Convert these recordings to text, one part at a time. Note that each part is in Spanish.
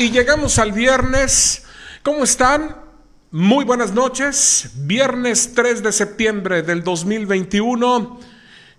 Y llegamos al viernes. ¿Cómo están? Muy buenas noches. Viernes 3 de septiembre del 2021.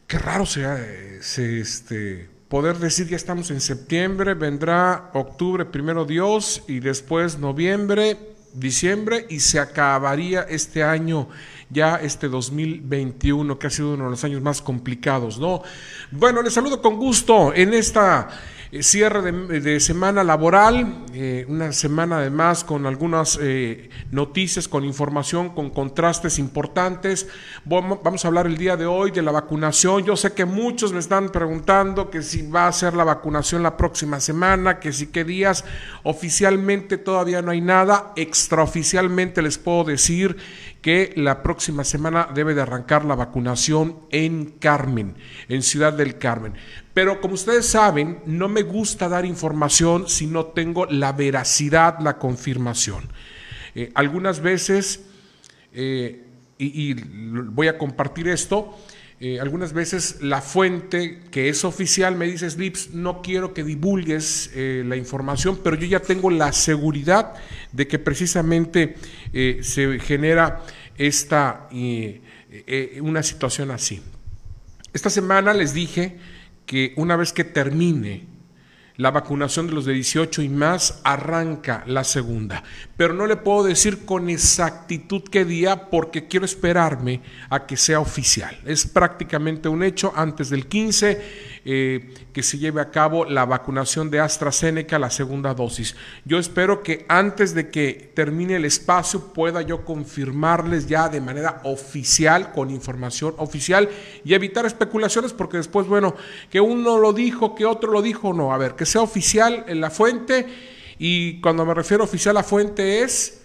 Qué raro sea este, poder decir ya estamos en septiembre, vendrá octubre, primero Dios, y después noviembre, diciembre, y se acabaría este año ya este 2021, que ha sido uno de los años más complicados, ¿no? Bueno, les saludo con gusto en esta eh, cierre de, semana laboral, eh, una semana además con algunas eh, noticias, con información, con contrastes importantes. Vamos a hablar el día de hoy de la vacunación. Yo sé que muchos me están preguntando que si va a ser la vacunación la próxima semana, que si qué días. Oficialmente todavía no hay nada. Extraoficialmente les puedo decir que la próxima semana debe de arrancar la vacunación en Carmen, en Ciudad del Carmen. Pero como ustedes saben, no me gusta dar información si no tengo la veracidad, la confirmación. Eh, algunas veces, eh, y, voy a compartir esto, eh, algunas veces la fuente que es oficial me dice, Slips, no quiero que divulgues la información, pero yo ya tengo la seguridad de que precisamente se genera esta, una situación así. Esta semana les dije que una vez que termine la vacunación de los de 18 y más arranca la segunda. Pero no le puedo decir con exactitud qué día porque quiero esperarme a que sea oficial. Es prácticamente un hecho antes del 15 eh, que se lleve a cabo la vacunación de AstraZeneca, la segunda dosis. Yo espero que antes de que termine el espacio pueda yo confirmarles ya de manera oficial, con información oficial y evitar especulaciones porque después, bueno, que uno lo dijo, que otro lo dijo, no, a ver, que sea oficial en la fuente y cuando me refiero oficial la fuente es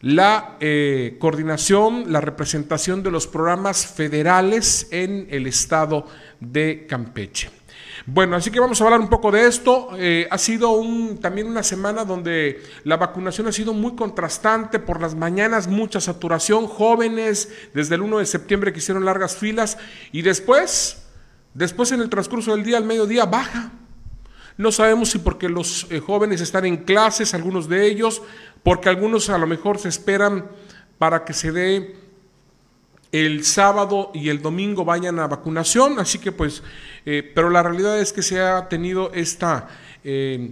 la eh, coordinación, la representación de los programas federales en el estado de Campeche. Bueno, así que vamos a hablar un poco de esto. Eh, ha sido un, también una semana donde la vacunación ha sido muy contrastante. Por las mañanas mucha saturación, jóvenes desde el 1 de septiembre que hicieron largas filas y después, después en el transcurso del día, al mediodía, baja. No sabemos si porque los eh, jóvenes están en clases, algunos de ellos, porque algunos a lo mejor se esperan para que se dé el sábado y el domingo vayan a vacunación, así que pues, eh, pero la realidad es que se ha tenido esta, eh,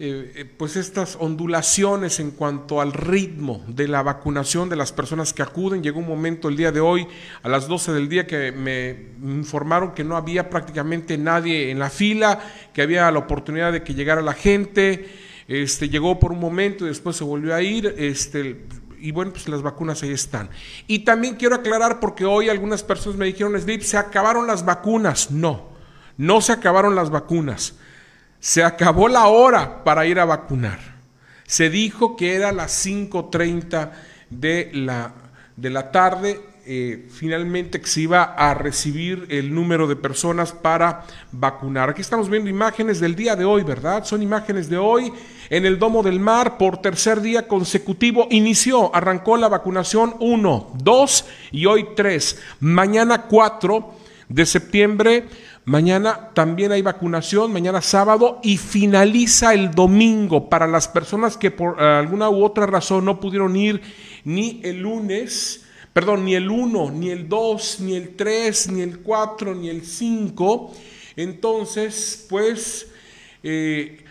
eh, pues estas ondulaciones en cuanto al ritmo de la vacunación de las personas que acuden. Llegó un momento el día de hoy, a las 12 del día, que me informaron que no había prácticamente nadie en la fila, que había la oportunidad de que llegara la gente. Este, llegó por un momento y después se volvió a ir. Este, y bueno, pues las vacunas ahí están. Y también quiero aclarar, porque hoy algunas personas me dijeron, Slip, se acabaron las vacunas. No, no se acabaron las vacunas. Se acabó la hora para ir a vacunar. Se dijo que era las 5.30 de la, de la tarde eh, finalmente que se iba a recibir el número de personas para vacunar. Aquí estamos viendo imágenes del día de hoy, ¿verdad? Son imágenes de hoy. En el Domo del Mar, por tercer día consecutivo, inició, arrancó la vacunación 1, 2 y hoy 3. Mañana 4 de septiembre. Mañana también hay vacunación, mañana sábado, y finaliza el domingo. Para las personas que por alguna u otra razón no pudieron ir ni el lunes perdón, ni el 1, ni el 2, ni el 3, ni el 4, ni el 5, entonces pues eh,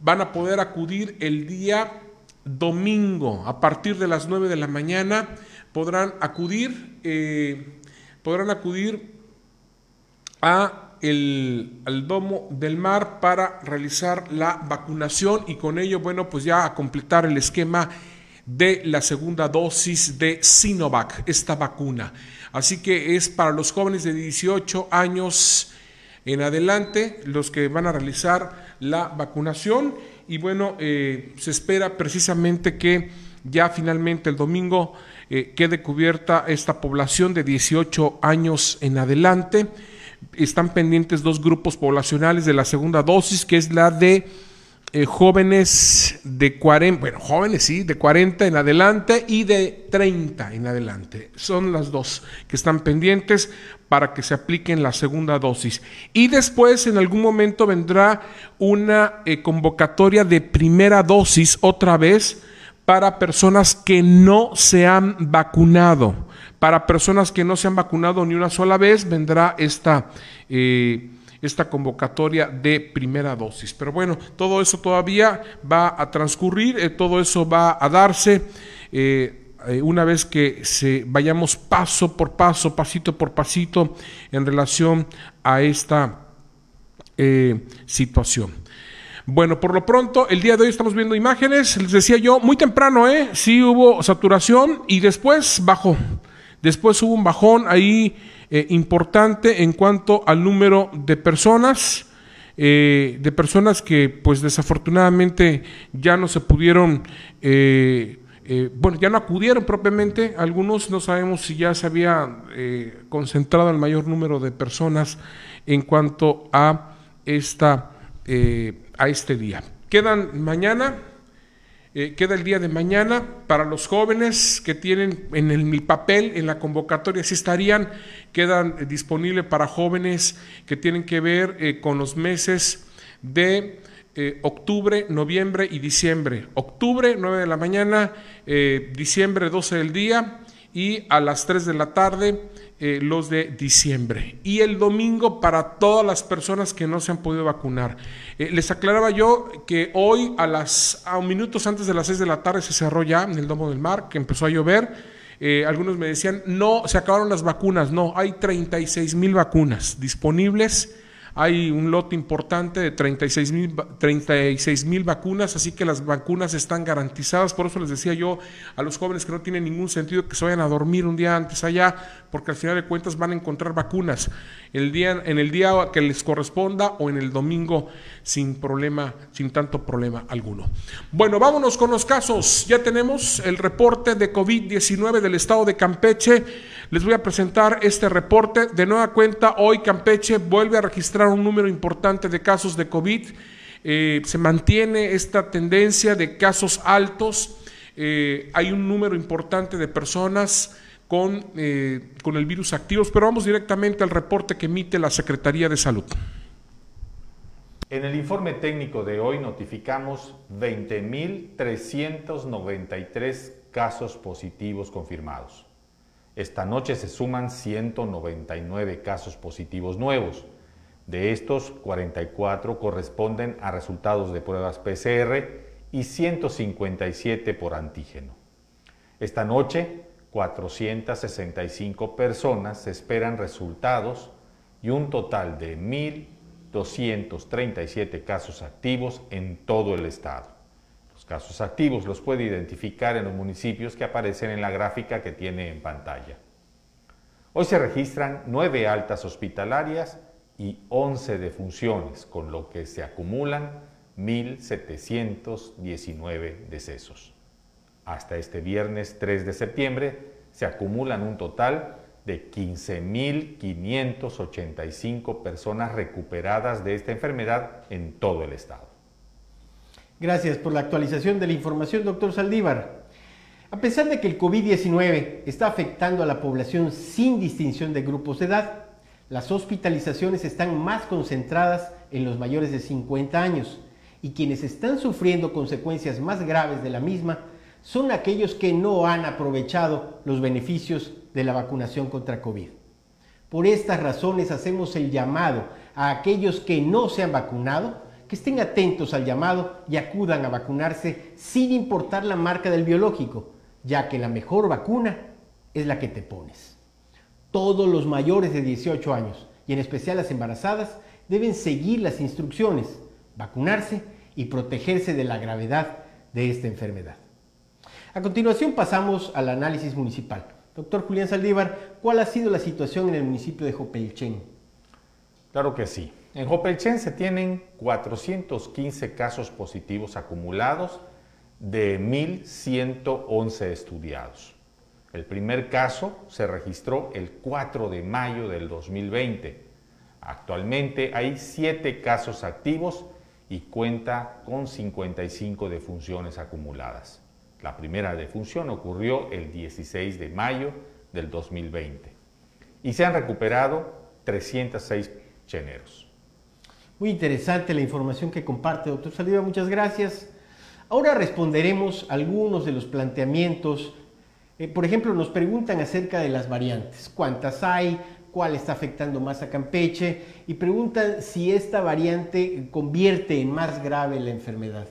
van a poder acudir el día domingo. A partir de las 9 de la mañana, podrán acudir, eh, podrán acudir a el, al domo del mar para realizar la vacunación y con ello, bueno, pues ya a completar el esquema de la segunda dosis de Sinovac, esta vacuna. Así que es para los jóvenes de 18 años en adelante los que van a realizar la vacunación y bueno, eh, se espera precisamente que ya finalmente el domingo eh, quede cubierta esta población de 18 años en adelante. Están pendientes dos grupos poblacionales de la segunda dosis, que es la de eh, jóvenes de 40, bueno, jóvenes sí, de 40 en adelante y de 30 en adelante. Son las dos que están pendientes para que se apliquen la segunda dosis. Y después, en algún momento, vendrá una eh, convocatoria de primera dosis otra vez para personas que no se han vacunado. Para personas que no se han vacunado ni una sola vez, vendrá esta, eh, esta convocatoria de primera dosis. Pero bueno, todo eso todavía va a transcurrir, eh, todo eso va a darse. Eh, una vez que se vayamos paso por paso, pasito por pasito en relación a esta situación. Bueno, por lo pronto, el día de hoy estamos viendo imágenes, les decía yo, muy temprano, ¿eh? Sí hubo saturación y después bajó. Después hubo un bajón ahí eh, importante en cuanto al número de personas, eh, de personas que pues desafortunadamente ya no se pudieron... Eh, bueno, ya no acudieron propiamente, algunos no sabemos si ya se había concentrado el mayor número de personas en cuanto a esta a este día. Quedan mañana, eh, queda el día de mañana para los jóvenes que tienen en el, mi papel, en la convocatoria, si estarían, quedan eh, disponibles para jóvenes que tienen que ver eh, con los meses de octubre, noviembre y diciembre. Octubre, 9 de la mañana, diciembre, 12 del día y a las 3 de la tarde eh, los de diciembre. Y el domingo para todas las personas que no se han podido vacunar. Eh, les aclaraba yo que hoy a las a minutos antes de las 6 de la tarde se cerró ya en el Domo del Mar, que empezó a llover. Eh, algunos me decían, no, se acabaron las vacunas. No, hay 36 mil vacunas disponibles hay un lote importante de 36 mil 36 vacunas, así que las vacunas están garantizadas. Por eso les decía yo a los jóvenes que no tiene ningún sentido que se vayan a dormir un día antes allá, porque al final de cuentas van a encontrar vacunas el día, en el día que les corresponda o en el domingo sin problema, sin tanto problema alguno. Bueno, vámonos con los casos. Ya tenemos el reporte de COVID-19 del estado de Campeche. Les voy a presentar este reporte. De nueva cuenta, hoy Campeche vuelve a registrar un número importante de casos de COVID. Eh, se mantiene esta tendencia de casos altos. Eh, hay un número importante de personas con, eh, con el virus activos, pero vamos directamente al reporte que emite la Secretaría de Salud. En el informe técnico de hoy notificamos 20.393 casos positivos confirmados. Esta noche se suman 199 casos positivos nuevos. De estos, 44 corresponden a resultados de pruebas PCR y 157 por antígeno. Esta noche, 465 personas esperan resultados y un total de 1.237 casos activos en todo el estado. Casos activos los puede identificar en los municipios que aparecen en la gráfica que tiene en pantalla. Hoy se registran 9 altas hospitalarias y 11 defunciones, con lo que se acumulan 1.719 decesos. Hasta este viernes 3 de septiembre se acumulan un total de 15.585 personas recuperadas de esta enfermedad en todo el estado. Gracias por la actualización de la información, doctor Saldívar. A pesar de que el COVID-19 está afectando a la población sin distinción de grupos de edad, las hospitalizaciones están más concentradas en los mayores de 50 años y quienes están sufriendo consecuencias más graves de la misma son aquellos que no han aprovechado los beneficios de la vacunación contra COVID. Por estas razones hacemos el llamado a aquellos que no se han vacunado, que estén atentos al llamado y acudan a vacunarse sin importar la marca del biológico, ya que la mejor vacuna es la que te pones. Todos los mayores de 18 años, y en especial las embarazadas, deben seguir las instrucciones, vacunarse y protegerse de la gravedad de esta enfermedad. A continuación pasamos al análisis municipal. Doctor Julián Saldívar, ¿cuál ha sido la situación en el municipio de Jopelchen? Claro que sí. En Jopelchen se tienen 415 casos positivos acumulados de 1.111 estudiados. El primer caso se registró el 4 de mayo del 2020. Actualmente hay 7 casos activos y cuenta con 55 defunciones acumuladas. La primera defunción ocurrió el 16 de mayo del 2020. y se han recuperado 306 cheneros. Muy interesante la información que comparte, doctor Saldívar, muchas gracias. Ahora responderemos algunos de los planteamientos. Eh, por ejemplo, nos preguntan acerca de las variantes. ¿Cuántas hay? ¿Cuál está afectando más a Campeche? Y preguntan si esta variante convierte en más grave la enfermedad.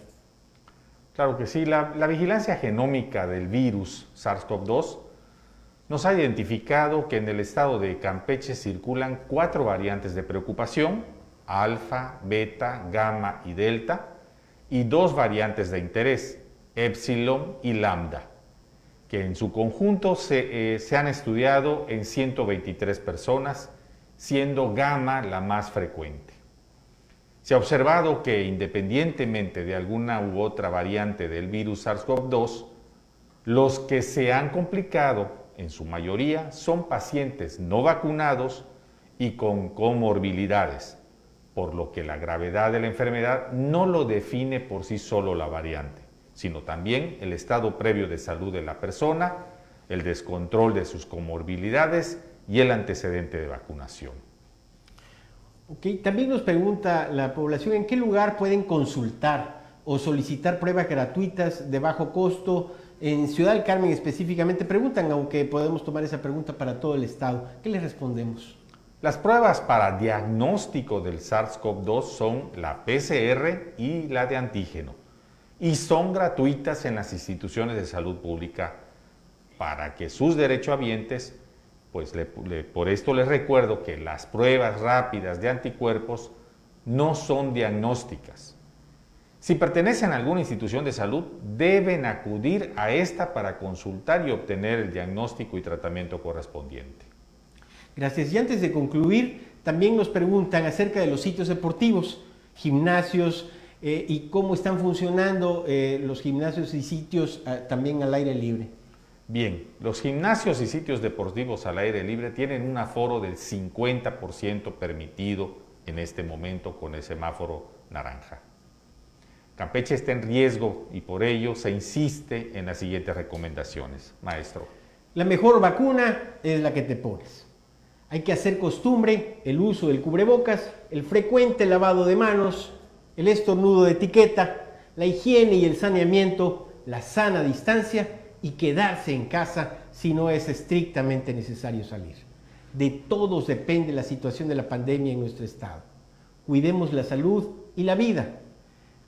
Claro que sí. La, la vigilancia genómica del virus SARS-CoV-2 nos ha identificado que en el estado de Campeche circulan cuatro variantes de preocupación, alfa, beta, gamma y delta, y dos variantes de interés, epsilon y lambda, que en su conjunto se, eh, se han estudiado en 123 personas, siendo gamma la más frecuente. Se ha observado que independientemente de alguna u otra variante del virus SARS-CoV-2, los que se han complicado en su mayoría, son pacientes no vacunados y con comorbilidades, por lo que la gravedad de la enfermedad no lo define por sí solo la variante, sino también el estado previo de salud de la persona, el descontrol de sus comorbilidades y el antecedente de vacunación. Okay. También nos pregunta la población en qué lugar pueden consultar o solicitar pruebas gratuitas de bajo costo en Ciudad del Carmen específicamente preguntan, aunque podemos tomar esa pregunta para todo el estado. ¿Qué les respondemos? Las pruebas para diagnóstico del SARS-CoV-2 son la PCR y la de antígeno y son gratuitas en las instituciones de salud pública para que sus derechohabientes, pues por esto les recuerdo que las pruebas rápidas de anticuerpos no son diagnósticas, si pertenecen a alguna institución de salud, deben acudir a esta para consultar y obtener el diagnóstico y tratamiento correspondiente. Gracias. Y antes de concluir, también nos preguntan acerca de los sitios deportivos, gimnasios eh, y cómo están funcionando eh, los gimnasios y sitios ah, también al aire libre. Bien, los gimnasios y sitios deportivos al aire libre tienen un aforo del 50% permitido en este momento con el semáforo naranja. Campeche está en riesgo y por ello se insiste en las siguientes recomendaciones. Maestro. La mejor vacuna es la que te pones. Hay que hacer costumbre el uso del cubrebocas, el frecuente lavado de manos, el estornudo de etiqueta, la higiene y el saneamiento, la sana distancia y quedarse en casa si no es estrictamente necesario salir. De todos depende la situación de la pandemia en nuestro estado. Cuidemos la salud y la vida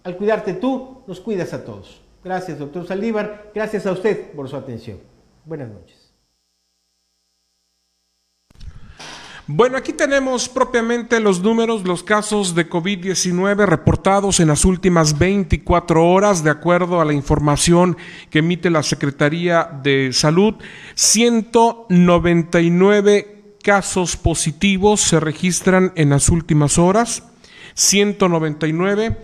al cuidarte tú, nos cuidas a todos. Gracias, doctor Saldívar. Gracias a usted por su atención. Buenas noches. Bueno, aquí tenemos propiamente los números, los casos de COVID-19 reportados en las últimas 24 horas, de acuerdo a la información que emite la Secretaría de Salud. 199 casos positivos se registran en las últimas horas. 199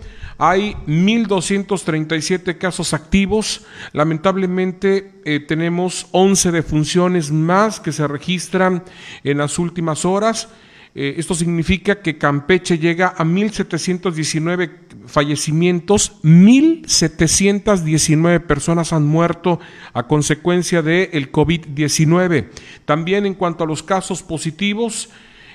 hay 1.237 casos activos. Lamentablemente eh, tenemos 11 defunciones más que se registran en las últimas horas. Eh, esto significa que Campeche llega a 1.719 fallecimientos, 1.719 personas han muerto a consecuencia del COVID-19. También en cuanto a los casos positivos,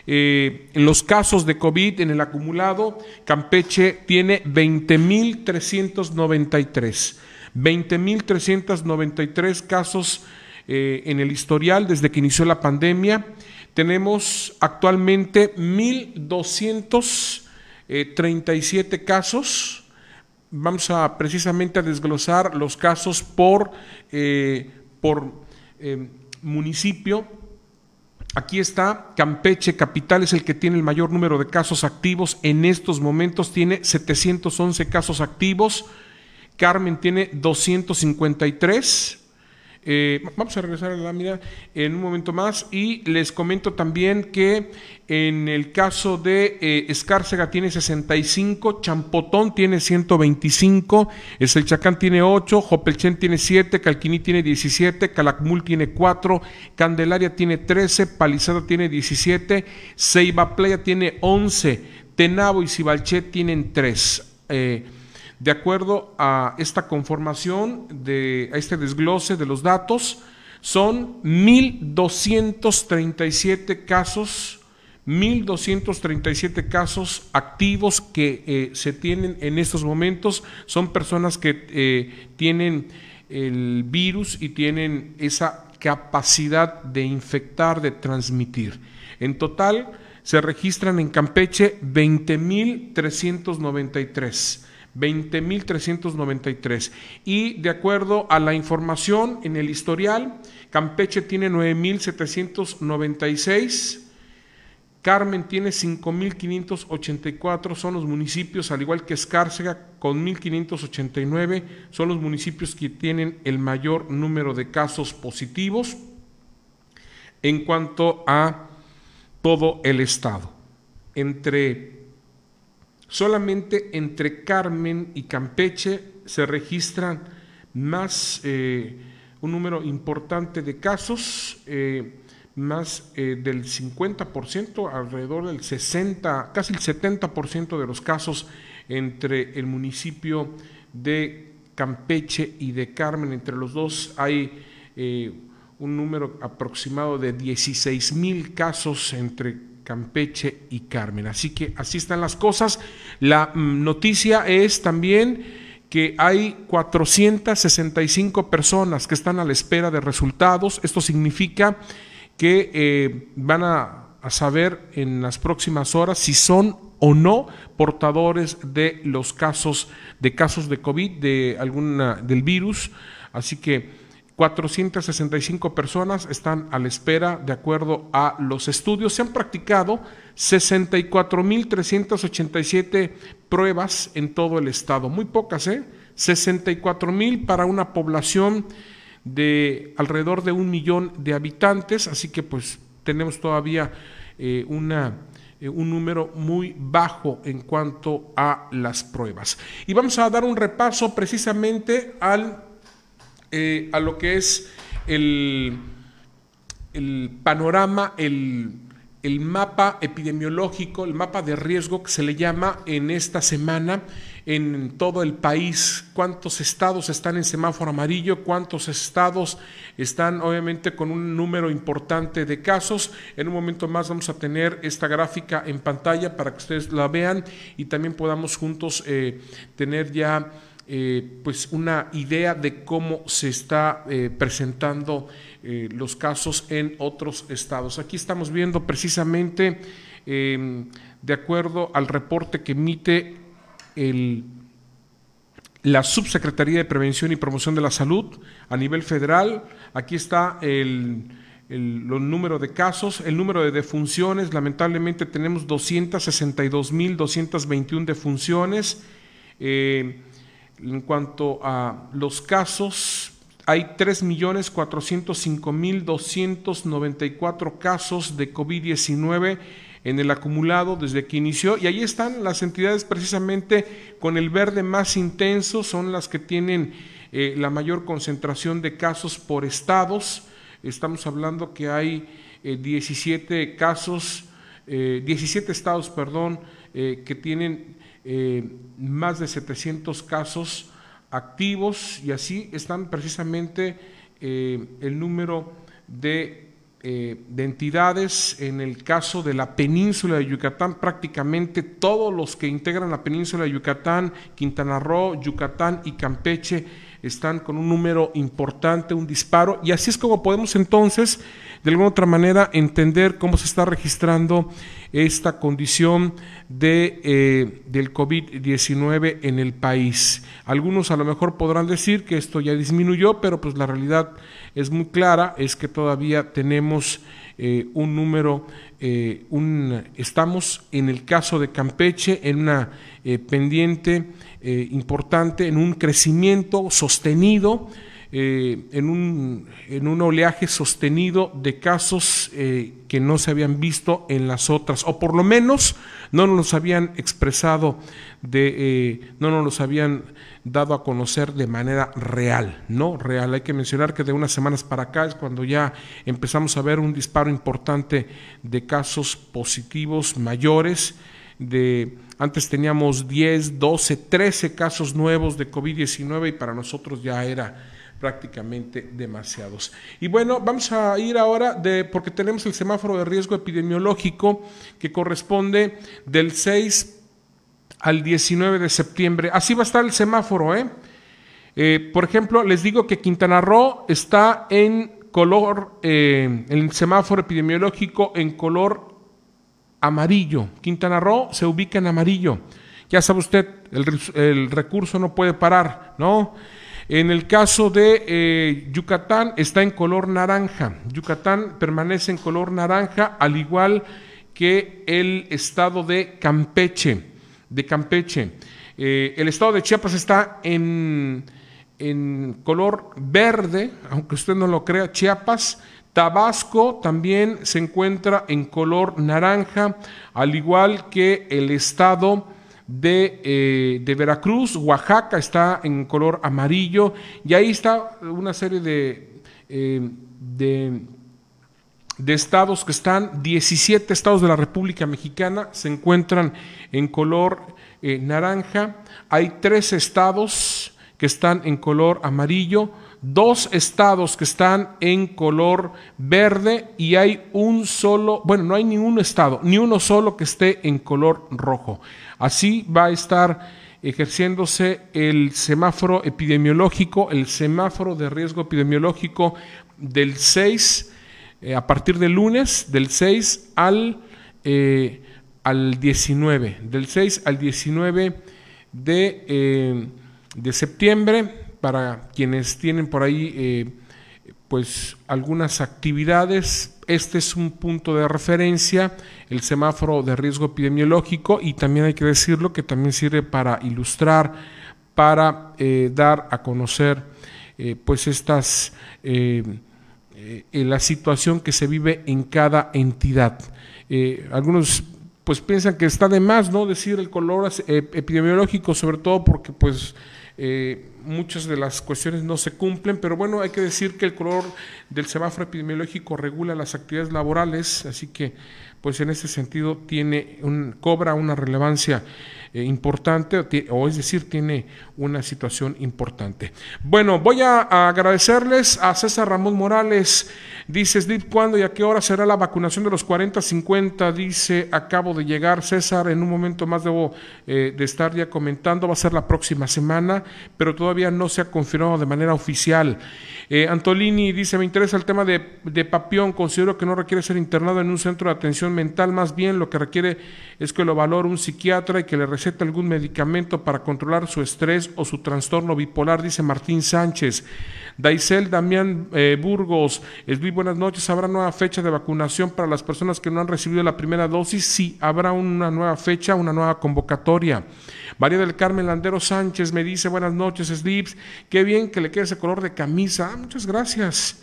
eh, en los casos de COVID en el acumulado, Campeche tiene 20.393. 20.393 casos eh, en el historial desde que inició la pandemia. Tenemos actualmente 1.237 casos. Vamos a precisamente a desglosar los casos por, eh, por municipio Aquí está, Campeche Capital es el que tiene el mayor número de casos activos. En estos momentos tiene 711 casos activos. Carmen tiene 253. Eh, vamos a regresar a la lámina en un momento más y les comento también que en el caso de eh, Escárcega tiene 65, Champotón tiene 125, Eselchacán tiene 8, Jopelchen tiene 7, Calquiní tiene 17, Calakmul tiene 4, Candelaria tiene 13, Palizada tiene 17, Ceiba Playa tiene 11, Tenabo y Cibalchet tienen 3. De acuerdo a esta conformación, de, a este desglose de los datos, son 1.237 casos, 1.237 casos activos que eh, se tienen en estos momentos. Son personas que eh, tienen el virus y tienen esa capacidad de infectar, de transmitir. En total se registran en Campeche 20.393. 20.393. Y de acuerdo a la información en el historial, Campeche tiene 9.796, Carmen tiene 5.584, son los municipios, al igual que Escárcega, con 1.589, son los municipios que tienen el mayor número de casos positivos en cuanto a todo el estado. Entre solamente entre Carmen y Campeche se registran más eh, un número importante de casos. Eh, más eh, del 50%, alrededor del 60, casi el 70% de los casos entre el municipio de Campeche y de Carmen, entre los dos hay un número aproximado de 16 mil casos entre Campeche y Carmen. Así que así están las cosas. La mm, noticia es también que hay 465 personas que están a la espera de resultados. Esto significa que eh, van a, saber en las próximas horas si son o no portadores de los casos de casos de COVID de alguna del virus, así que 465 personas están a la espera de acuerdo a los estudios. Se han practicado 64.387 pruebas en todo el estado, muy pocas, ¿eh? 64.000 para una población de alrededor de un millón de habitantes, así que pues tenemos todavía eh, una, eh, un número muy bajo en cuanto a las pruebas. Y vamos a dar un repaso precisamente al, eh, a lo que es el, el panorama, el el mapa epidemiológico, el mapa de riesgo que se le llama en esta semana en todo el país, cuántos estados están en semáforo amarillo, cuántos estados están obviamente con un número importante de casos. En un momento más vamos a tener esta gráfica en pantalla para que ustedes la vean y también podamos juntos eh, tener ya eh, pues una idea de cómo se está eh, presentando eh, los casos en otros estados. Aquí estamos viendo precisamente, em, de acuerdo al reporte que emite la Subsecretaría de Prevención y Promoción de la Salud a nivel federal, aquí está el, el, número de casos, el número de defunciones, lamentablemente tenemos 262.221 defunciones. En cuanto a los casos, hay 3.405.294 casos de COVID-19 en el acumulado desde que inició y ahí están las entidades precisamente con el verde más intenso, son las que tienen eh, la mayor concentración de casos por estados. Estamos hablando que hay 17 eh, casos, 17 eh, estados, perdón, que tienen eh, más de 700 casos activos y así están precisamente eh, el número eh, de, entidades. En el caso de la península de Yucatán, prácticamente todos los que integran la península de Yucatán, Quintana Roo, Yucatán y Campeche, están con un número importante, un disparo, y así es como podemos entonces, de alguna otra manera, entender cómo se está registrando esta condición de, eh, del COVID-19 en el país. Algunos a lo mejor podrán decir que esto ya disminuyó, pero pues la realidad es muy clara, es que todavía tenemos eh, un número, eh, un, estamos en el caso de Campeche en una pendiente importante, en un crecimiento sostenido, eh, en, un, en, un, oleaje sostenido de casos eh, que no se habían visto en las otras, o por lo menos no nos los habían expresado, de, eh, no nos los habían dado a conocer de manera real, ¿no? Real. Hay que mencionar que de unas semanas para acá es cuando ya empezamos a ver un disparo importante de casos positivos mayores, de antes teníamos 10, 12, 13 casos nuevos de COVID-19 y para nosotros ya era prácticamente demasiados. Y bueno, vamos a ir ahora de, porque tenemos el semáforo de riesgo epidemiológico que corresponde del 6 al 19 de septiembre. Así va a estar el semáforo, ¿eh? eh por ejemplo, les digo que Quintana Roo está en color, eh, el semáforo epidemiológico en color amarillo. Quintana Roo se ubica en amarillo. Ya sabe usted, el, recurso no puede parar, ¿no? En el caso de eh, Yucatán está en color naranja. Yucatán permanece en color naranja, al igual que el estado de Campeche. De Campeche. Eh, el estado de Chiapas está en, en color verde, aunque usted no lo crea, Chiapas Tabasco también se encuentra en color naranja, al igual que el estado de, eh, Veracruz, Oaxaca está en color amarillo, y ahí está una serie de, eh, de, estados que están, 17 estados de la República Mexicana se encuentran en color eh, naranja, hay tres estados que están en color amarillo, dos estados que están en color verde y hay un solo, bueno, no hay ni un estado, ni uno solo que esté en color rojo. Así va a estar ejerciéndose el semáforo epidemiológico, el semáforo de riesgo epidemiológico del 6, eh, a partir del lunes, del 6 al, eh, al 19, del 6 al 19 de, eh, de septiembre para quienes tienen por ahí eh, pues algunas actividades. Este es un punto de referencia, el semáforo de riesgo epidemiológico y también hay que decirlo que también sirve para ilustrar, para eh, dar a conocer eh, pues estas la situación que se vive en cada entidad. algunos pues piensan que está de más no decir el color epidemiológico, sobre todo porque pues muchas de las cuestiones no se cumplen, pero bueno, hay que decir que el color del semáforo epidemiológico regula las actividades laborales, así que pues en ese sentido tiene un, cobra una relevancia eh, importante, o es decir, tiene una situación importante. Bueno, voy a, agradecerles a César Ramón Morales, dice Slip, ¿cuándo y a qué hora será la vacunación de los 40-50? Dice, acabo de llegar, César, en un momento más debo eh, de estar ya comentando, va a ser la próxima semana, pero todavía no se ha confirmado de manera oficial. Eh, Antolini dice, me interesa el tema de, de Papión, considero que no requiere ser internado en un centro de atención mental, más bien lo que requiere es que lo valore un psiquiatra y que le receta algún medicamento para controlar su estrés o su trastorno bipolar, dice Martín Sánchez. Daisel Damián eh, Burgos, es buenas noches. ¿Habrá nueva fecha de vacunación para las personas que no han recibido la primera dosis? Sí, habrá una nueva fecha, una nueva convocatoria. María del Carmen Landero Sánchez me dice buenas noches, Slips. Qué bien que le quede ese color de camisa. Ah, muchas gracias.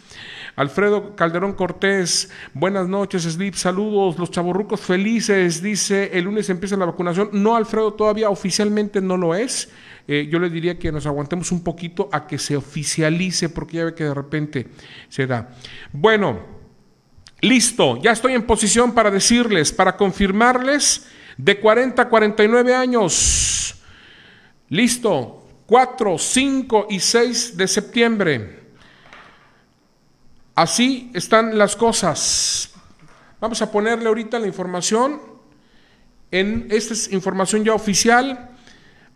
Alfredo Calderón Cortés, buenas noches, Slip, saludos, los chaborrucos felices, dice, el lunes empieza la vacunación. No, Alfredo, todavía oficialmente no lo es. Eh, yo le diría que nos aguantemos un poquito a que se oficialice, porque ya ve que de repente se da. Bueno, listo, ya estoy en posición para decirles, para confirmarles, de 40 a 49 años. Listo, 4, 5 y 6 de septiembre. Así están las cosas. Vamos a ponerle ahorita la información. En, esta es información ya oficial.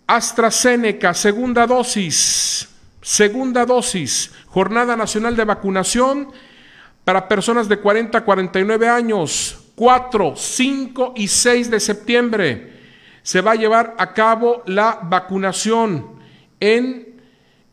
AstraZeneca, segunda dosis. Segunda dosis. Jornada Nacional de Vacunación para personas de 40 a 49 años. 4, 5 y 6 de septiembre se va a llevar a cabo la vacunación en,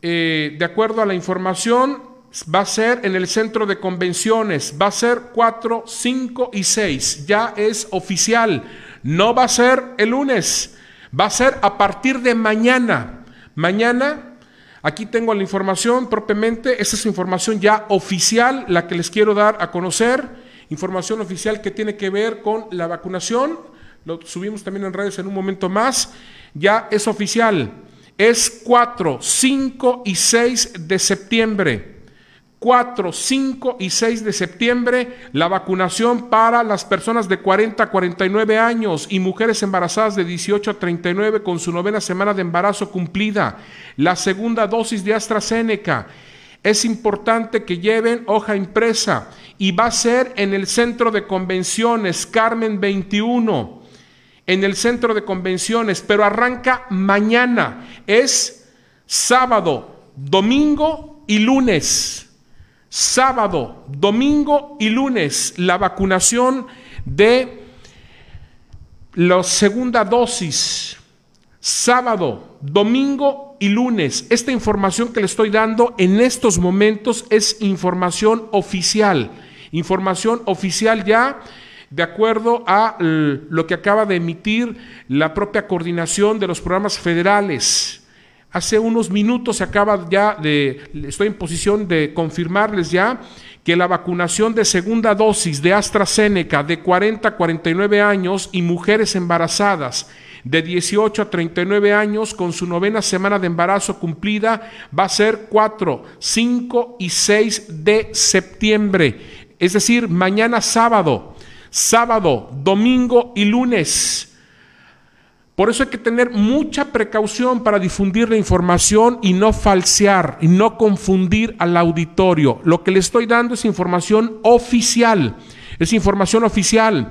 eh, de acuerdo a la información va a ser en el centro de convenciones, va a ser 4, 5 y 6, ya es oficial, no va a ser el lunes, va a ser a partir de mañana. Mañana, aquí tengo la información propiamente, esa es información ya oficial, la que les quiero dar a conocer, información oficial que tiene que ver con la vacunación, lo subimos también en redes en un momento más, ya es oficial, es 4, 5 y 6 de septiembre. 4, 5 y 6 de septiembre la vacunación para las personas de 40 a 49 años y mujeres embarazadas de 18 a 39 con su novena semana de embarazo cumplida. La segunda dosis de AstraZeneca. es importante que lleven hoja impresa y va a ser en el centro de convenciones Carmen 21, en el centro de convenciones, pero arranca mañana, es sábado, domingo y lunes. Sábado, domingo y lunes, la vacunación de la segunda dosis. Sábado, domingo y lunes. Esta información que le estoy dando en estos momentos es información oficial. Información oficial ya de acuerdo a lo que acaba de emitir la propia coordinación de los programas federales. Hace unos minutos se acaba ya de, estoy en posición de confirmarles ya que la vacunación de segunda dosis de AstraZeneca de 40 a 49 años y mujeres embarazadas de 18 a 39 años con su novena semana de embarazo cumplida va a ser 4, 5 y 6 de septiembre. Es decir, mañana sábado, sábado, domingo y lunes. Por eso hay que tener mucha precaución para difundir la información y no falsear y no confundir al auditorio. Lo que le estoy dando es información oficial. Es información oficial.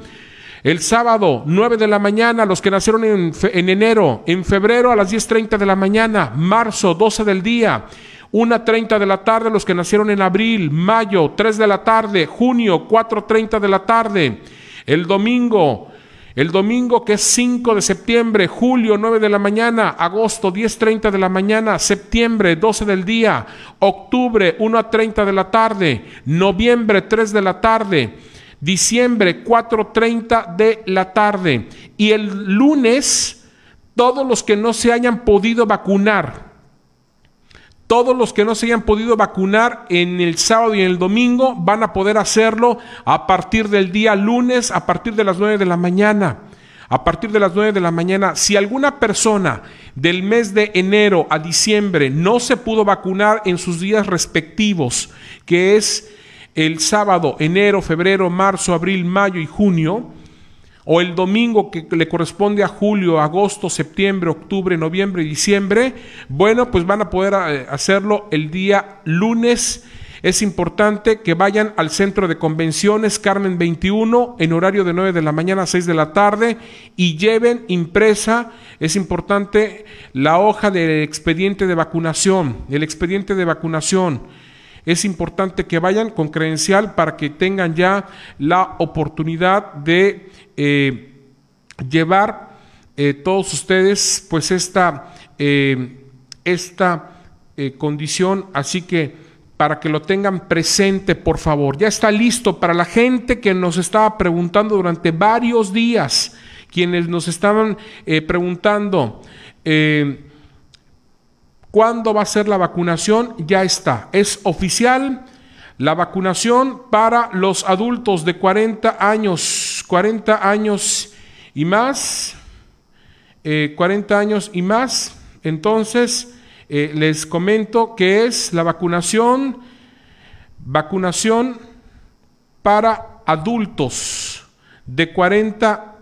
El sábado, 9 de la mañana, los que nacieron en, enero, en febrero a las 10.30 de la mañana, marzo, 12 del día, 1.30 de la tarde, los que nacieron en abril, mayo, 3 de la tarde, junio, 4.30 de la tarde, el domingo, el domingo que es 5 de septiembre, julio 9 de la mañana, agosto 10.30 de la mañana, septiembre 12 del día, octubre 1 a 30 de la tarde, noviembre 3 de la tarde, diciembre 4.30 de la tarde. Y el lunes, todos los que no se hayan podido vacunar, todos los que no se hayan podido vacunar en el sábado y en el domingo van a poder hacerlo a partir del día lunes, a partir de las 9 de la mañana. A partir de las 9 de la mañana, si alguna persona del mes de enero a diciembre no se pudo vacunar en sus días respectivos, que es el sábado, enero, febrero, marzo, abril, mayo y junio, o el domingo que le corresponde a julio, agosto, septiembre, octubre, noviembre y diciembre, bueno, pues van a poder eh, hacerlo el día lunes. Es importante que vayan al centro de convenciones Carmen 21 en horario de 9 de la mañana a 6 de la tarde y lleven impresa, es importante, la hoja del expediente de vacunación, el expediente de vacunación es importante que vayan con credencial para que tengan ya la oportunidad de eh, llevar eh, todos ustedes pues esta, eh, esta condición. Así que para que lo tengan presente, por favor. Ya está listo para la gente que nos estaba preguntando durante varios días, quienes nos estaban preguntando. ¿Cuándo va a ser la vacunación? Ya está. Es oficial la vacunación para los adultos de 40 años, 40 años y más, 40 eh, años y más. Entonces, eh, les comento que es la vacunación, vacunación para adultos de 40,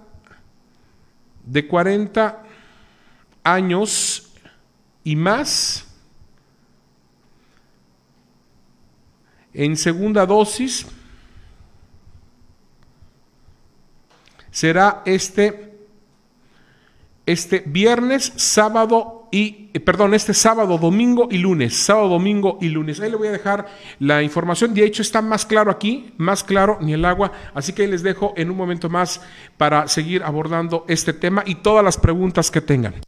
de 40 años y más. En segunda dosis será este, este viernes, sábado y, eh, perdón, este sábado, domingo y lunes, sábado, domingo y lunes. Ahí le voy a dejar la información, de hecho está más claro aquí, más claro ni el agua, así que ahí les dejo en un momento más para seguir abordando este tema y todas las preguntas que tengan.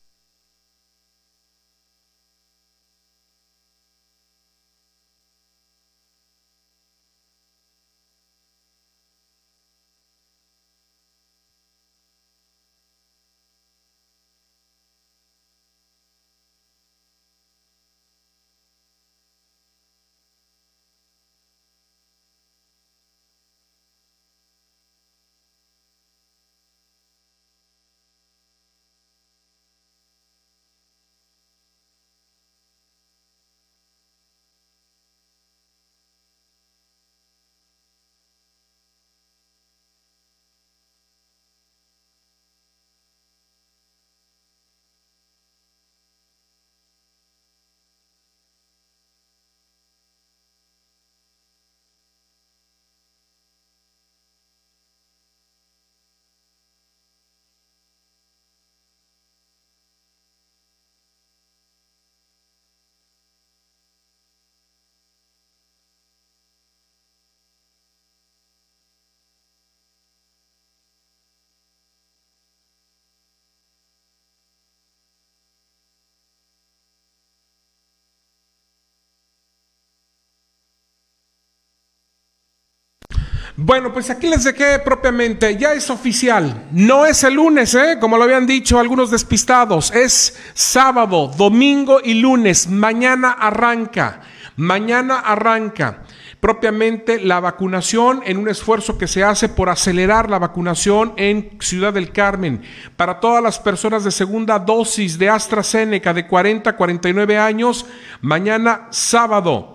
Bueno, pues aquí les dejé propiamente, ya es oficial, no es el lunes, ¿eh? como lo habían dicho algunos despistados, es sábado, domingo y lunes, mañana arranca, mañana arranca propiamente la vacunación en un esfuerzo que se hace por acelerar la vacunación en Ciudad del Carmen. Para todas las personas de segunda dosis de AstraZeneca de 40 a 49 años, mañana sábado,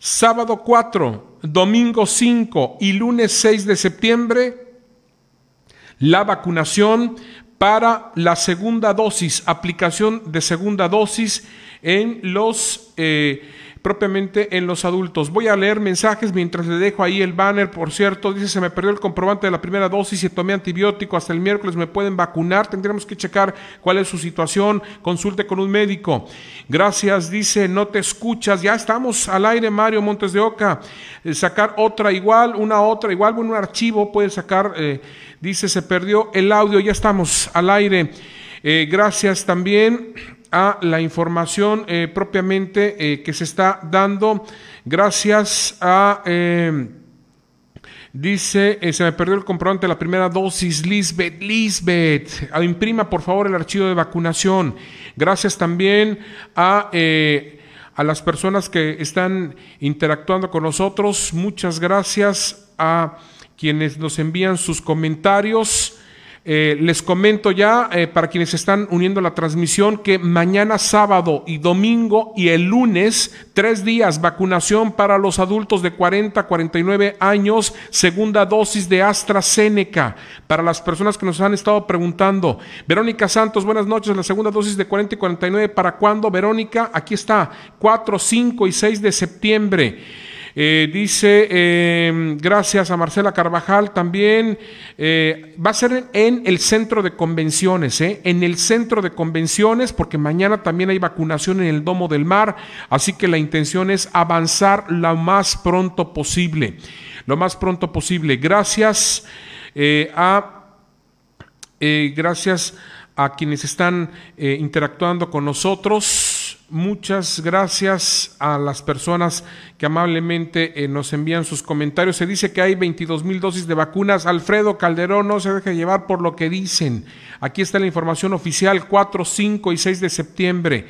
sábado 4 domingo 5 y lunes 6 de septiembre, la vacunación para la segunda dosis, aplicación de segunda dosis en los... Eh, propiamente en los adultos. Voy a leer mensajes mientras le dejo ahí el banner, por cierto, dice se me perdió el comprobante de la primera dosis y tomé antibiótico. Hasta el miércoles, me pueden vacunar, tendremos que checar cuál es su situación, consulte con un médico. Gracias, dice, no te escuchas, ya estamos al aire Mario Montes de Oca, eh, sacar otra igual, una otra igual, un archivo puede sacar, eh, dice se perdió el audio, ya estamos al aire. Eh, gracias también a la información eh, propiamente eh, que se está dando gracias a... Eh, dice, se me perdió el comprobante de la primera dosis, Lisbeth, Lisbeth, imprima por favor el archivo de vacunación. Gracias también a, a las personas que están interactuando con nosotros. Muchas gracias a quienes nos envían sus comentarios. Eh, les comento ya, eh, para quienes están uniendo la transmisión, que mañana sábado y domingo y el lunes, tres días, vacunación para los adultos de 40 a 49 años, segunda dosis de AstraZeneca. Para las personas que nos han estado preguntando, Verónica Santos, buenas noches, la segunda dosis de 40 y 49, ¿para cuándo? Verónica, aquí está, 4, 5 y 6 de septiembre. Eh, dice, em, gracias a Marcela Carvajal también, eh, va a ser en el centro de convenciones, eh, en el centro de convenciones, porque mañana también hay vacunación en el Domo del Mar, así que la intención es avanzar lo más pronto posible, lo más pronto posible. Gracias a... gracias a quienes están interactuando con nosotros. Muchas gracias a las personas que amablemente eh, nos envían sus comentarios. Se dice que hay 22 mil dosis de vacunas. Alfredo Calderón no se deje llevar por lo que dicen. Aquí está la información oficial 4, 5 y 6 de septiembre.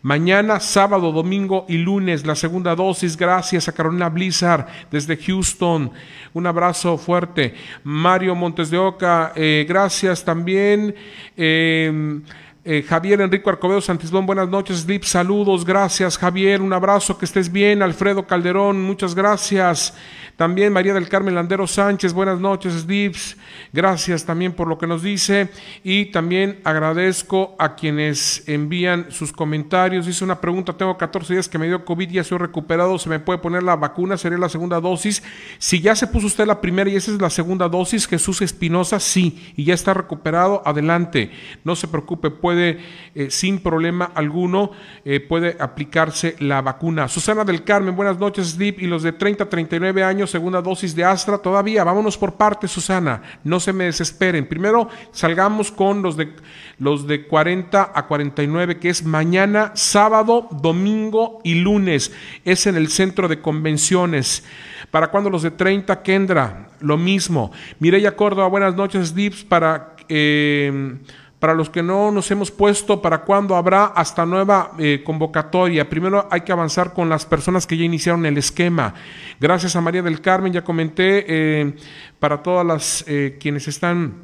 Mañana, sábado, domingo y lunes, la segunda dosis. Gracias a Carolina Blizzard desde Houston. Un abrazo fuerte. Mario Montes de Oca, eh, gracias también. Eh, eh, Javier Enrico Arcobedo Santisbón, buenas noches. Slip, saludos, gracias Javier, un abrazo, que estés bien. Alfredo Calderón, muchas gracias. También María del Carmen Landero Sánchez, buenas noches, Slips. Gracias también por lo que nos dice. Y también agradezco a quienes envían sus comentarios. Dice una pregunta, tengo 14 días que me dio COVID, ya estoy recuperado, ¿se me puede poner la vacuna? ¿Sería la segunda dosis? Si ya se puso usted la primera y esa es la segunda dosis, Jesús Espinosa, sí, y ya está recuperado, adelante. No se preocupe, puede, eh, sin problema alguno, eh, puede aplicarse la vacuna. Susana del Carmen, buenas noches, Slip, y los de 30 a 39 años segunda dosis de Astra, todavía, vámonos por partes, Susana, no se me desesperen. Primero salgamos con los de, los de 40 a 49, que es mañana, sábado, domingo y lunes. Es en el centro de convenciones. ¿Para cuando los de 30, Kendra? Lo mismo. Mireya Córdoba, buenas noches, Dips, para... Eh, para los que no nos hemos puesto, para cuándo habrá hasta nueva eh, convocatoria. Primero hay que avanzar con las personas que ya iniciaron el esquema. Gracias a María del Carmen, ya comenté, eh, para todas las eh, quienes están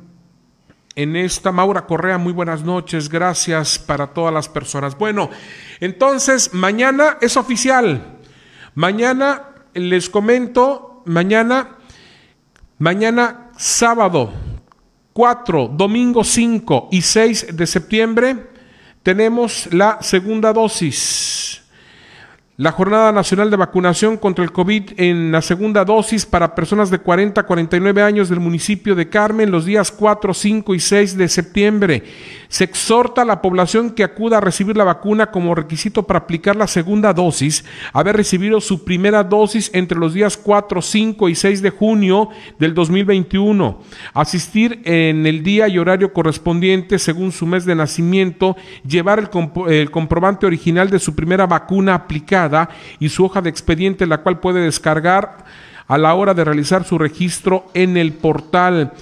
en esta. Maura Correa, muy buenas noches, gracias para todas las personas. Bueno, entonces mañana es oficial. Mañana les comento, mañana, mañana sábado 4, domingo 5 y 6 de septiembre tenemos la segunda dosis. La Jornada Nacional de Vacunación contra el COVID en la segunda dosis para personas de 40 a 49 años del municipio de Carmen los días 4, 5 y 6 de septiembre. Se exhorta a la población que acuda a recibir la vacuna como requisito para aplicar la segunda dosis, haber recibido su primera dosis entre los días 4, 5 y 6 de junio del 2021, asistir en el día y horario correspondiente según su mes de nacimiento, llevar el, el comprobante original de su primera vacuna aplicada, y su hoja de expediente, la cual puede descargar a la hora de realizar su registro en el portal.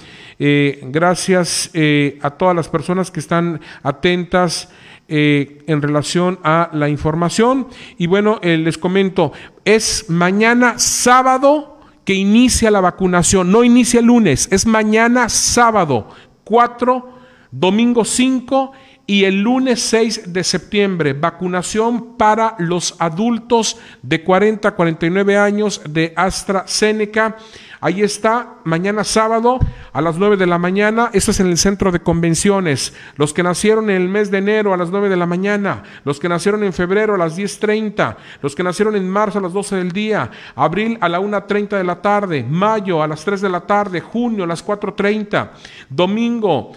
Eh, gracias eh, a todas las personas que están atentas eh, en relación a la información. Y bueno, les comento, es mañana sábado que inicia la vacunación, no inicia el lunes, es mañana sábado 4, domingo 5 y el lunes 6 de septiembre, vacunación para los adultos de 40 a 49 años de AstraZeneca. Ahí está, mañana sábado a las 9 de la mañana. Esto es en el centro de convenciones. Los que nacieron en el mes de enero a las 9 de la mañana. Los que nacieron en febrero a las 10.30. Los que nacieron en marzo a las 12 del día. Abril a la 1.30 de la tarde. Mayo a las 3 de la tarde. Junio a las 4.30. Domingo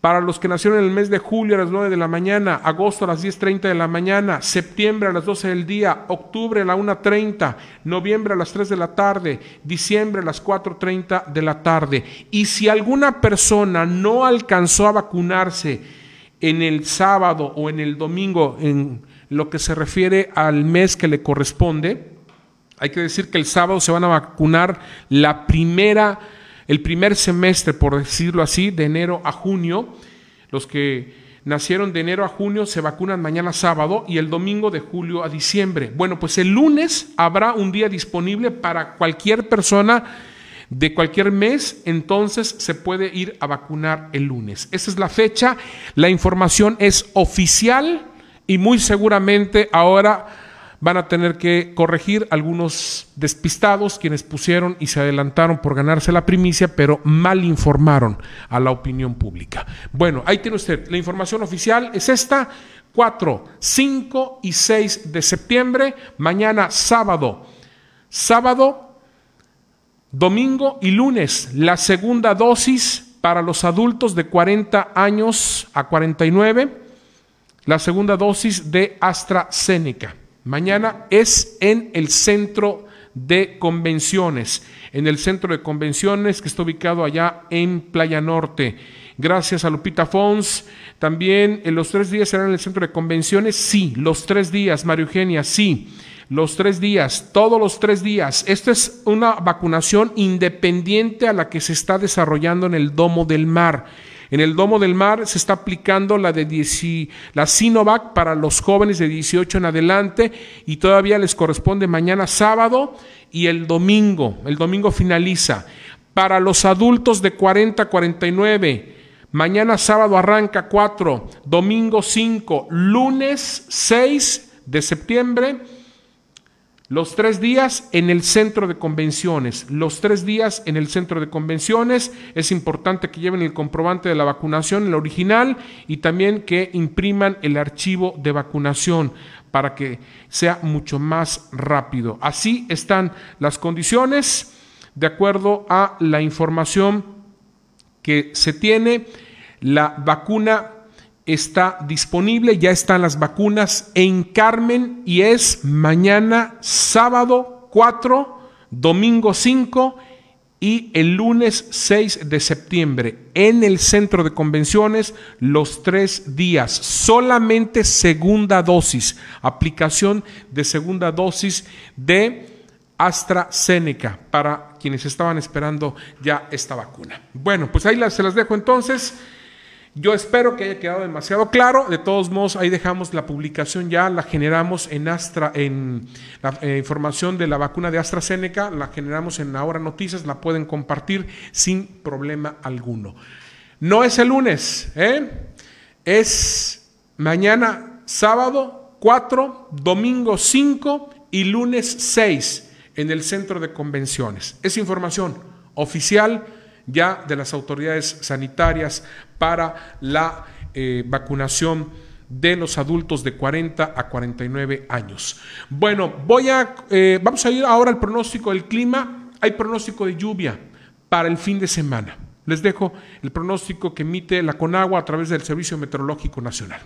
para los que nacieron en el mes de julio a las 9 de la mañana, agosto a las 10.30 de la mañana, septiembre a las 12 del día, octubre a la 1.30, noviembre a las 3 de la tarde, diciembre a las 4.30 de la tarde. Y si alguna persona no alcanzó a vacunarse en el sábado o en el domingo, en lo que se refiere al mes que le corresponde, hay que decir que el sábado se van a vacunar la primera el primer semestre, por decirlo así, de enero a junio. Los que nacieron de enero a junio se vacunan mañana sábado y el domingo de julio a diciembre. Bueno, pues el lunes habrá un día disponible para cualquier persona de cualquier mes, entonces se puede ir a vacunar el lunes. Esa es la fecha, la información es oficial y muy seguramente ahora van a tener que corregir algunos despistados quienes pusieron y se adelantaron por ganarse la primicia, pero mal informaron a la opinión pública. Bueno, ahí tiene usted, la información oficial es esta, 4, 5 y 6 de septiembre, mañana sábado, sábado, domingo y lunes, la segunda dosis para los adultos de 40 años a 49, la segunda dosis de AstraZeneca. Mañana es en el centro de convenciones, en el centro de convenciones que está ubicado allá en Playa Norte. Gracias a Lupita Fons. También en los tres días serán en el centro de convenciones. Sí, los tres días, María Eugenia, sí. Los tres días, todos los tres días. Esta es una vacunación independiente a la que se está desarrollando en el Domo del Mar. En el Domo del Mar se está aplicando la, de la Sinovac para los jóvenes de 18 en adelante y todavía les corresponde mañana sábado y el domingo. El domingo finaliza. Para los adultos de 40 a 49, mañana sábado arranca 4, domingo 5, lunes 6 de septiembre los tres días en el centro de convenciones. Los tres días en el centro de convenciones. Es importante que lleven el comprobante de la vacunación, el original, y también que impriman el archivo de vacunación para que sea mucho más rápido. Así están las condiciones de acuerdo a la información que se tiene. La vacuna está disponible, ya están las vacunas en Carmen y es mañana sábado 4, domingo 5 y el lunes 6 de septiembre en el centro de convenciones los tres días, solamente segunda dosis, aplicación de segunda dosis de AstraZeneca para quienes estaban esperando ya esta vacuna. Bueno, pues ahí se las dejo entonces. Yo espero que haya quedado demasiado claro. De todos modos, ahí dejamos la publicación ya, la generamos en Astra, en la eh, información de la vacuna de AstraZeneca, la generamos en Ahora Noticias, la pueden compartir sin problema alguno. No es el lunes, ¿eh? es mañana sábado 4, domingo 5 y lunes 6 en el centro de convenciones. Es información oficial ya de las autoridades sanitarias para la eh, vacunación de los adultos de 40 a 49 años. Bueno, voy a, eh, vamos a ir ahora al pronóstico del clima. Hay pronóstico de lluvia para el fin de semana. Les dejo el pronóstico que emite la Conagua a través del Servicio Meteorológico Nacional.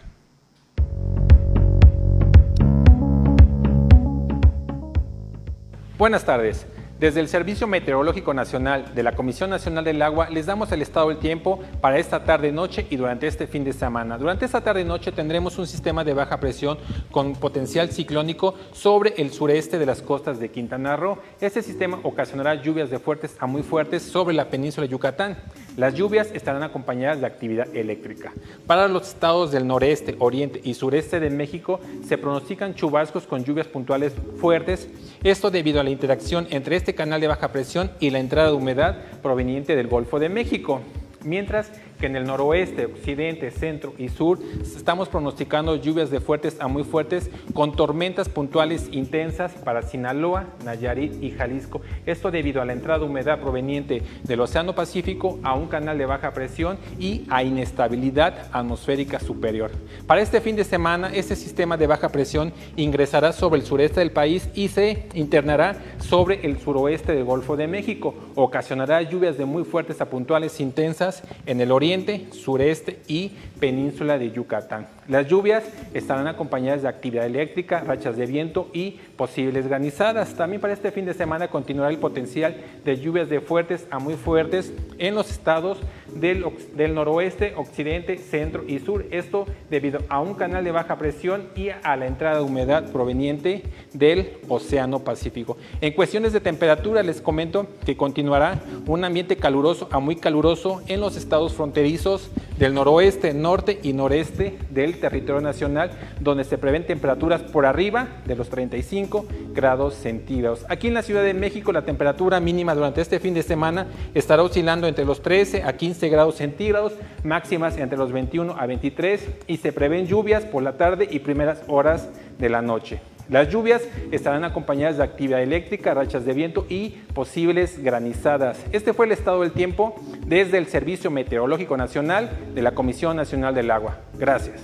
Buenas tardes. Desde el Servicio Meteorológico Nacional de la Comisión Nacional del Agua les damos el estado del tiempo para esta tarde-noche y durante este fin de semana. Durante esta tarde-noche tendremos un sistema de baja presión con potencial ciclónico sobre el sureste de las costas de Quintana Roo. Este sistema ocasionará lluvias de fuertes a muy fuertes sobre la península de Yucatán. Las lluvias estarán acompañadas de actividad eléctrica. Para los estados del noreste, oriente y sureste de México se pronostican chubascos con lluvias puntuales fuertes, esto debido a la interacción entre este canal de baja presión y la entrada de humedad proveniente del Golfo de México. Mientras que en el noroeste, occidente, centro y sur estamos pronosticando lluvias de fuertes a muy fuertes con tormentas puntuales intensas para Sinaloa, Nayarit y Jalisco. Esto debido a la entrada de humedad proveniente del Océano Pacífico a un canal de baja presión y a inestabilidad atmosférica superior. Para este fin de semana, este sistema de baja presión ingresará sobre el sureste del país y se internará sobre el suroeste del Golfo de México. Ocasionará lluvias de muy fuertes a puntuales intensas en el oriente sureste y península de Yucatán. Las lluvias estarán acompañadas de actividad eléctrica, rachas de viento y posibles granizadas. También para este fin de semana continuará el potencial de lluvias de fuertes a muy fuertes en los estados del, noroeste, occidente, centro y sur. Esto debido a un canal de baja presión y a la entrada de humedad proveniente del Océano Pacífico. En cuestiones de temperatura les comento que continuará un ambiente caluroso a muy caluroso en los estados fronterizos del noroeste, norte y noreste del territorio nacional, donde se prevén temperaturas por arriba de los 35 grados centígrados. Aquí en la Ciudad de México la temperatura mínima durante este fin de semana estará oscilando entre los 13 a 15 grados centígrados, máximas entre los 21 a 23 y se prevén lluvias por la tarde y primeras horas de la noche. Las lluvias estarán acompañadas de actividad eléctrica, rachas de viento y posibles granizadas. Este fue el estado del tiempo desde el Servicio Meteorológico Nacional de la Comisión Nacional del Agua. Gracias.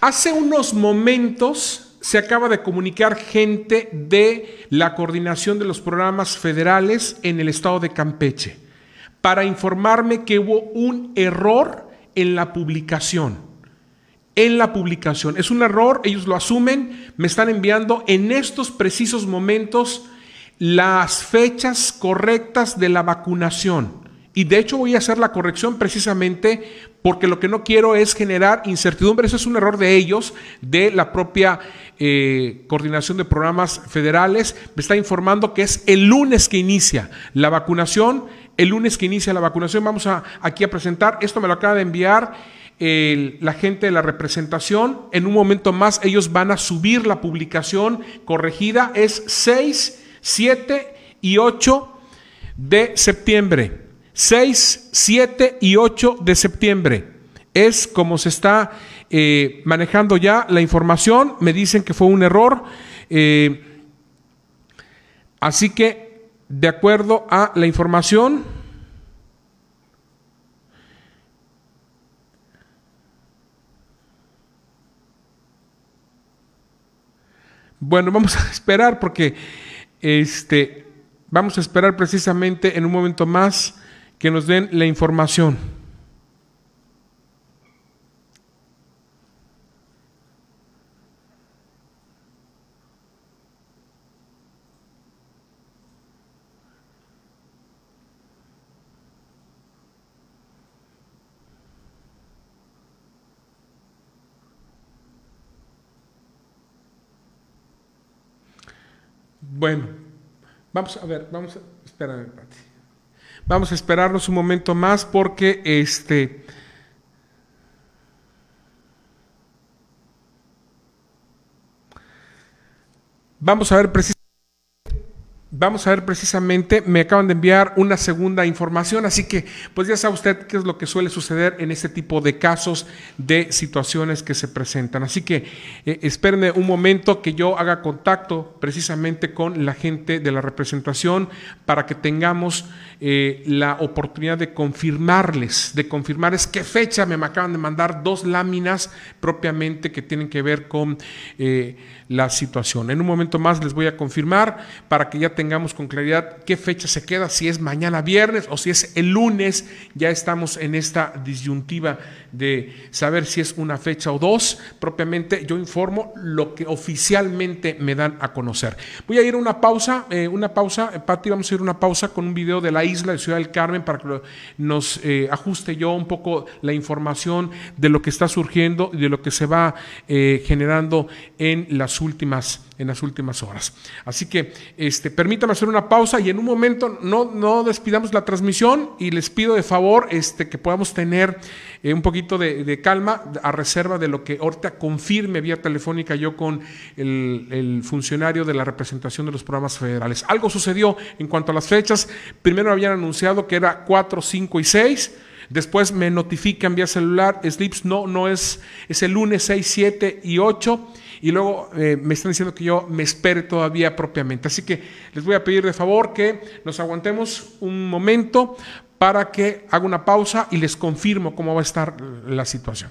Hace unos momentos se acaba de comunicar gente de la coordinación de los programas federales en el estado de Campeche para informarme que hubo un error en la publicación. En la publicación. Es un error, ellos lo asumen, me están enviando en estos precisos momentos las fechas correctas de la vacunación. Y de hecho voy a hacer la corrección precisamente porque lo que no quiero es generar incertidumbre. Eso es un error de ellos, de la propia eh, coordinación de programas federales. Me está informando que es el lunes que inicia la vacunación. El lunes que inicia la vacunación vamos a, aquí a presentar. Esto me lo acaba de enviar la gente de la representación. En un momento más ellos van a subir la publicación corregida. Es 6, 7 y 8 de septiembre. 6, 7 y 8 de septiembre. Es como se está eh, manejando ya la información. Me dicen que fue un error. Eh, así que, de acuerdo a la información, bueno, vamos a esperar porque este, vamos a esperar precisamente en un momento más que nos den la información. Bueno, vamos a ver, vamos a esperar, Pati. Vamos a esperarnos un momento más porque este... Vamos a ver precisamente Vamos a ver precisamente, me acaban de enviar una segunda información, así que pues ya sabe usted qué es lo que suele suceder en este tipo de casos de situaciones que se presentan. Así que eh, espérenme un momento que yo haga contacto precisamente con la gente de la representación para que tengamos eh, la oportunidad de confirmarles, de confirmarles qué fecha me acaban de mandar dos láminas propiamente que tienen que ver con eh, la situación. En un momento más les voy a confirmar para que ya tengamos con claridad qué fecha se queda, si es mañana viernes o si es el lunes, ya estamos en esta disyuntiva de saber si es una fecha o dos. Propiamente yo informo lo que oficialmente me dan a conocer. Voy a ir a una pausa, eh, una pausa, eh, Pati, vamos a ir a una pausa con un video de la isla de Ciudad del Carmen para que nos eh, ajuste yo un poco la información de lo que está surgiendo y de lo que se va generando en últimas en las últimas horas. Así que este, permítame hacer una pausa y en un momento no, no despidamos la transmisión y les pido de favor este, que podamos tener eh, un poquito de, calma a reserva de lo que ahorita confirme vía telefónica yo con el, el, funcionario de la representación de los programas federales. Algo sucedió en cuanto a las fechas. Primero habían anunciado que era 4, 5 y 6. Después me notifican vía celular, Slips no, no es, es el lunes 6, 7 y 8 y luego eh, me están diciendo que yo me espere todavía propiamente. Así que les voy a pedir de favor que nos aguantemos un momento para que haga una pausa y les confirmo cómo va a estar la situación.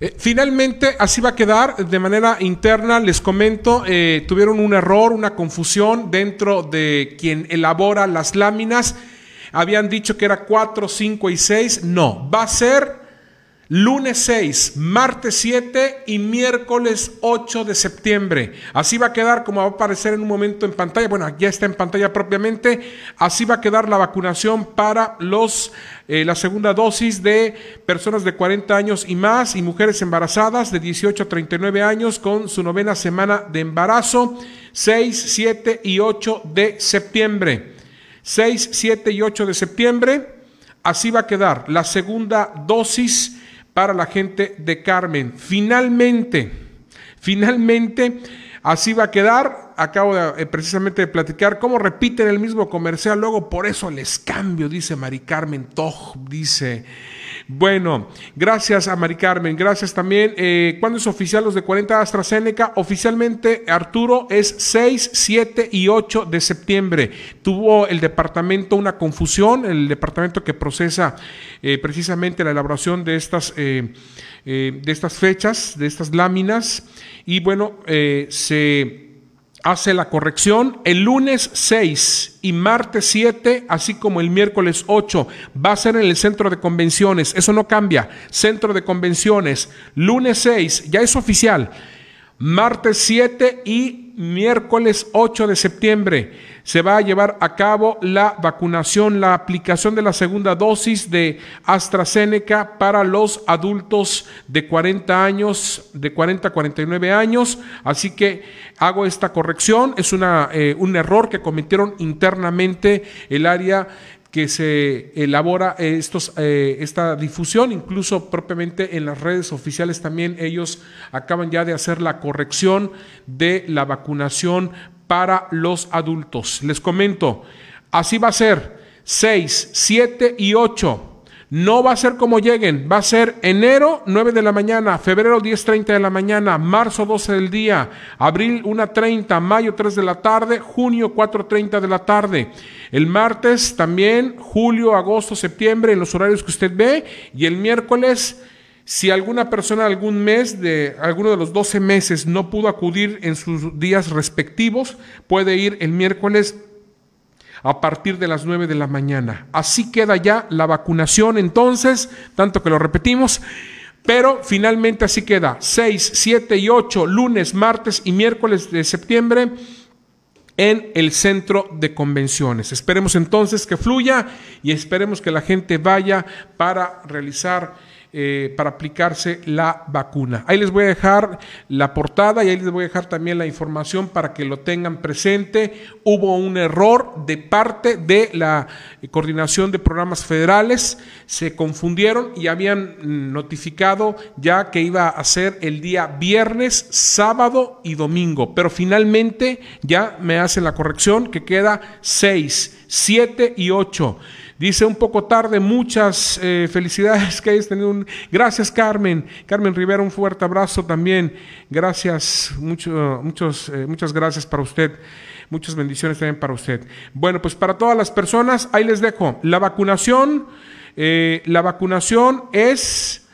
Eh, finalmente, así va a quedar de manera interna. Les comento, eh, tuvieron un error, una confusión dentro de quien elabora las láminas. Habían dicho que era 4, 5 y 6. No, va a ser Lunes 6, martes 7 y miércoles 8 de septiembre. Así va a quedar como va a aparecer en un momento en pantalla. Bueno, ya está en pantalla propiamente. Así va a quedar la vacunación para los eh, la segunda dosis de personas de 40 años y más y mujeres embarazadas de 18 a 39 años con su novena semana de embarazo. 6, 7 y 8 de septiembre. 6, 7 y 8 de septiembre. Así va a quedar la segunda dosis para la gente de Carmen. Finalmente, finalmente, así va a quedar. Acabo eh, precisamente de platicar cómo repiten el mismo comercial, luego por eso les cambio, dice Mari Carmen Toj, dice bueno, gracias a Mari Carmen, gracias también. Eh, ¿Cuándo es oficial los de 40 AstraZeneca? Oficialmente, Arturo, es 6, 7 y 8 de septiembre. Tuvo el departamento una confusión, el departamento que procesa eh, precisamente la elaboración de estas, eh, de estas fechas, de estas láminas, y bueno, se hace la corrección. El lunes 6 y martes 7, así como el miércoles 8, va a ser en el centro de convenciones. Eso no cambia. Centro de convenciones. Lunes 6, ya es oficial. Martes 7 y miércoles 8 de septiembre se va a llevar a cabo la vacunación, la aplicación de la segunda dosis de AstraZeneca para los adultos de 40 años, de 40 a 49 años. Así que hago esta corrección. Es eh, un error que cometieron internamente el área que se elabora estos, eh, esta difusión, incluso propiamente en las redes oficiales también ellos acaban ya de hacer la corrección de la vacunación para los adultos. Les comento, así va a ser 6, 7 y 8 no va a ser como lleguen, va a ser enero 9 de la mañana, febrero 10.30 de la mañana, marzo 12 del día, abril 1.30, mayo 3 de la tarde, junio 4.30 de la tarde. El martes también, julio, agosto, septiembre, en los horarios que usted ve. Y el miércoles, si alguna persona algún mes de alguno de los 12 meses no pudo acudir en sus días respectivos, puede ir el miércoles a partir de las 9 de la mañana. Así queda ya la vacunación entonces, tanto que lo repetimos, pero finalmente así queda. 6, 7 y 8, lunes, martes y miércoles de septiembre en el centro de convenciones. Esperemos entonces que fluya y esperemos que la gente vaya para realizar eh, para aplicarse la vacuna. Ahí les voy a dejar la portada y ahí les voy a dejar también la información para que lo tengan presente. Hubo un error de parte de la coordinación de programas federales, se confundieron y habían notificado ya que iba a ser el día viernes, sábado y domingo, pero finalmente ya me hacen la corrección que queda 6, 7 y 8. Dice un poco tarde, muchas eh, felicidades que hayas tenido un... Gracias Carmen, Carmen Rivera, un fuerte abrazo también. Gracias, mucho, muchos, eh, muchas gracias para usted. Muchas bendiciones también para usted. Bueno, pues para todas las personas, ahí les dejo. La vacunación, eh, la vacunación es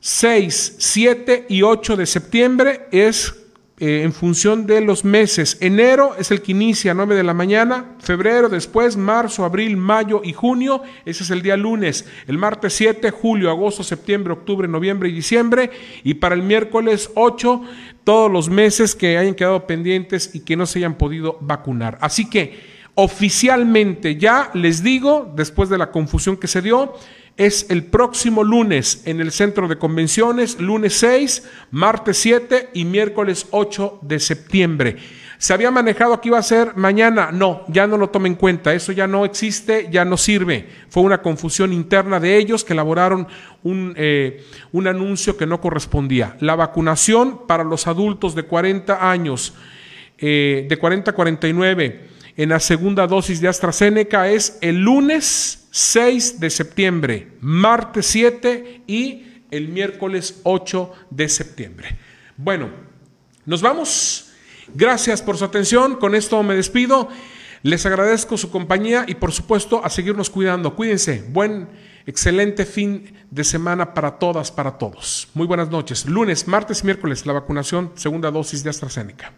6, 7 y 8 de septiembre, es eh, en función de los meses. Enero es el que inicia a 9 de la mañana, febrero después, marzo, abril, mayo y junio, ese es el día lunes. El martes 7, julio, agosto, septiembre, octubre, noviembre y diciembre. Y para el miércoles 8, todos los meses que hayan quedado pendientes y que no se hayan podido vacunar. Así que oficialmente ya les digo, después de la confusión que se dio, es el próximo lunes en el centro de convenciones, lunes 6, martes 7 y miércoles 8 de septiembre. Se había manejado que iba a ser mañana, no, ya no lo tomen en cuenta, eso ya no existe, ya no sirve. Fue una confusión interna de ellos que elaboraron un, eh, un anuncio que no correspondía. La vacunación para los adultos de 40 años, eh, de 40 a 49, en la segunda dosis de AstraZeneca es el lunes 6 de septiembre, martes 7 y el miércoles 8 de septiembre. Bueno, nos vamos. Gracias por su atención. Con esto me despido. Les agradezco su compañía y por supuesto a seguirnos cuidando. Cuídense. Buen, excelente fin de semana para todas, para todos. Muy buenas noches. Lunes, martes y miércoles la vacunación, segunda dosis de AstraZeneca.